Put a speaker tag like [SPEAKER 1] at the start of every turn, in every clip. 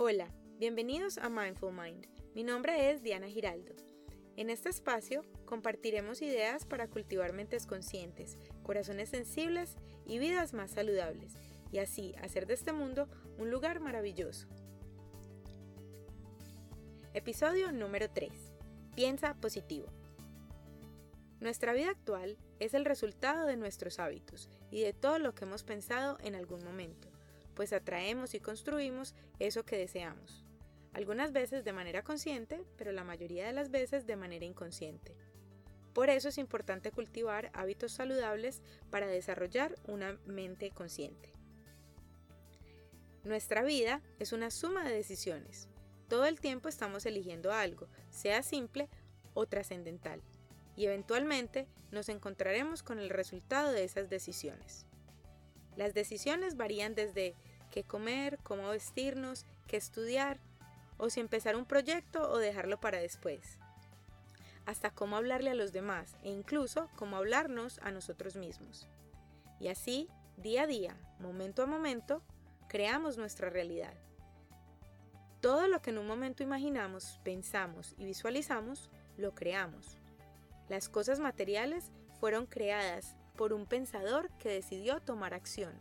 [SPEAKER 1] Hola, bienvenidos a Mindful Mind. Mi nombre es Diana Giraldo. En este espacio compartiremos ideas para cultivar mentes conscientes, corazones sensibles y vidas más saludables, y así hacer de este mundo un lugar maravilloso. Episodio número 3. Piensa positivo. Nuestra vida actual es el resultado de nuestros hábitos y de todo lo que hemos pensado en algún momento pues atraemos y construimos eso que deseamos. Algunas veces de manera consciente, pero la mayoría de las veces de manera inconsciente. Por eso es importante cultivar hábitos saludables para desarrollar una mente consciente. Nuestra vida es una suma de decisiones. Todo el tiempo estamos eligiendo algo, sea simple o trascendental, y eventualmente nos encontraremos con el resultado de esas decisiones. Las decisiones varían desde qué comer, cómo vestirnos, qué estudiar, o si empezar un proyecto o dejarlo para después, hasta cómo hablarle a los demás e incluso cómo hablarnos a nosotros mismos. Y así, día a día, momento a momento, creamos nuestra realidad. Todo lo que en un momento imaginamos, pensamos y visualizamos, lo creamos. Las cosas materiales fueron creadas por un pensador que decidió tomar acción.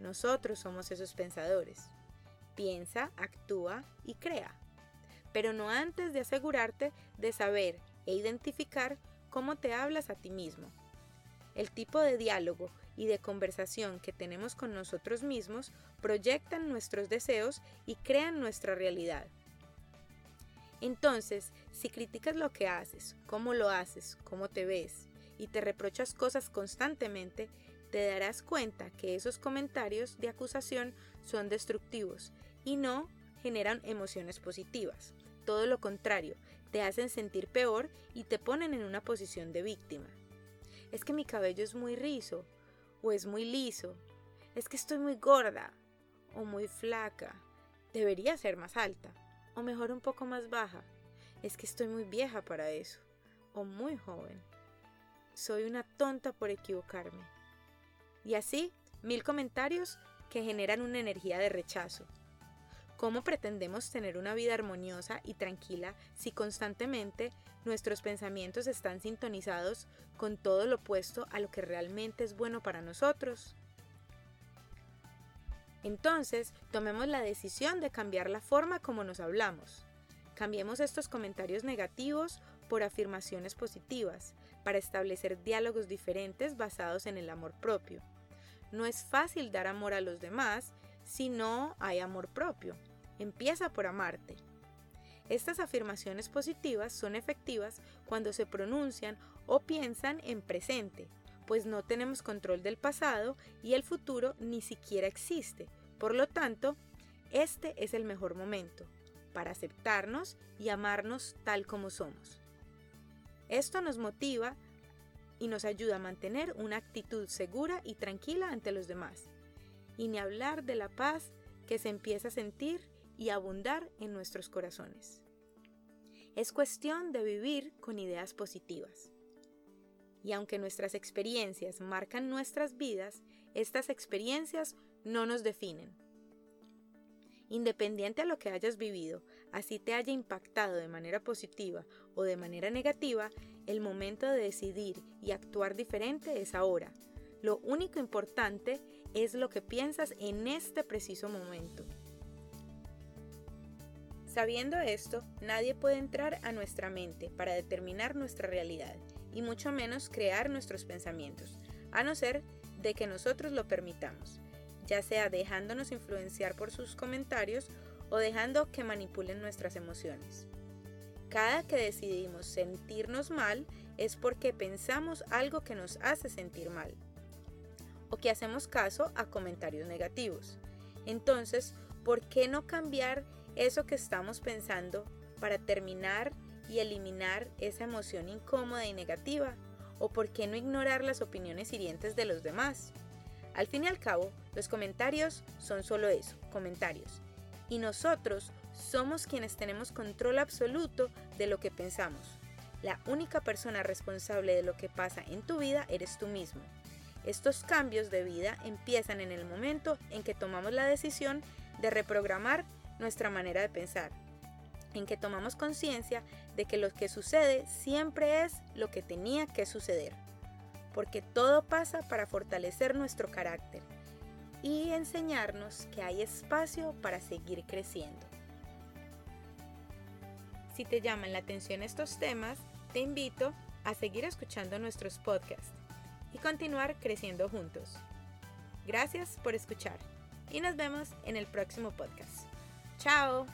[SPEAKER 1] Nosotros somos esos pensadores. Piensa, actúa y crea. Pero no antes de asegurarte de saber e identificar cómo te hablas a ti mismo. El tipo de diálogo y de conversación que tenemos con nosotros mismos proyectan nuestros deseos y crean nuestra realidad. Entonces, si criticas lo que haces, cómo lo haces, cómo te ves, y te reprochas cosas constantemente, te darás cuenta que esos comentarios de acusación son destructivos y no generan emociones positivas. Todo lo contrario, te hacen sentir peor y te ponen en una posición de víctima. Es que mi cabello es muy rizo o es muy liso. Es que estoy muy gorda o muy flaca. Debería ser más alta o mejor un poco más baja. Es que estoy muy vieja para eso o muy joven. Soy una tonta por equivocarme. Y así, mil comentarios que generan una energía de rechazo. ¿Cómo pretendemos tener una vida armoniosa y tranquila si constantemente nuestros pensamientos están sintonizados con todo lo opuesto a lo que realmente es bueno para nosotros? Entonces, tomemos la decisión de cambiar la forma como nos hablamos. Cambiemos estos comentarios negativos por afirmaciones positivas, para establecer diálogos diferentes basados en el amor propio. No es fácil dar amor a los demás si no hay amor propio. Empieza por amarte. Estas afirmaciones positivas son efectivas cuando se pronuncian o piensan en presente, pues no tenemos control del pasado y el futuro ni siquiera existe. Por lo tanto, este es el mejor momento para aceptarnos y amarnos tal como somos. Esto nos motiva y nos ayuda a mantener una actitud segura y tranquila ante los demás. Y ni hablar de la paz que se empieza a sentir y abundar en nuestros corazones. Es cuestión de vivir con ideas positivas. Y aunque nuestras experiencias marcan nuestras vidas, estas experiencias no nos definen. Independiente a lo que hayas vivido, así te haya impactado de manera positiva o de manera negativa, el momento de decidir y actuar diferente es ahora. Lo único importante es lo que piensas en este preciso momento. Sabiendo esto, nadie puede entrar a nuestra mente para determinar nuestra realidad, y mucho menos crear nuestros pensamientos, a no ser de que nosotros lo permitamos ya sea dejándonos influenciar por sus comentarios o dejando que manipulen nuestras emociones. Cada que decidimos sentirnos mal es porque pensamos algo que nos hace sentir mal o que hacemos caso a comentarios negativos. Entonces, ¿por qué no cambiar eso que estamos pensando para terminar y eliminar esa emoción incómoda y negativa? ¿O por qué no ignorar las opiniones hirientes de los demás? Al fin y al cabo, los comentarios son solo eso, comentarios. Y nosotros somos quienes tenemos control absoluto de lo que pensamos. La única persona responsable de lo que pasa en tu vida eres tú mismo. Estos cambios de vida empiezan en el momento en que tomamos la decisión de reprogramar nuestra manera de pensar, en que tomamos conciencia de que lo que sucede siempre es lo que tenía que suceder, porque todo pasa para fortalecer nuestro carácter y enseñarnos que hay espacio para seguir creciendo. Si te llaman la atención estos temas, te invito a seguir escuchando nuestros podcasts y continuar creciendo juntos. Gracias por escuchar y nos vemos en el próximo podcast. Chao.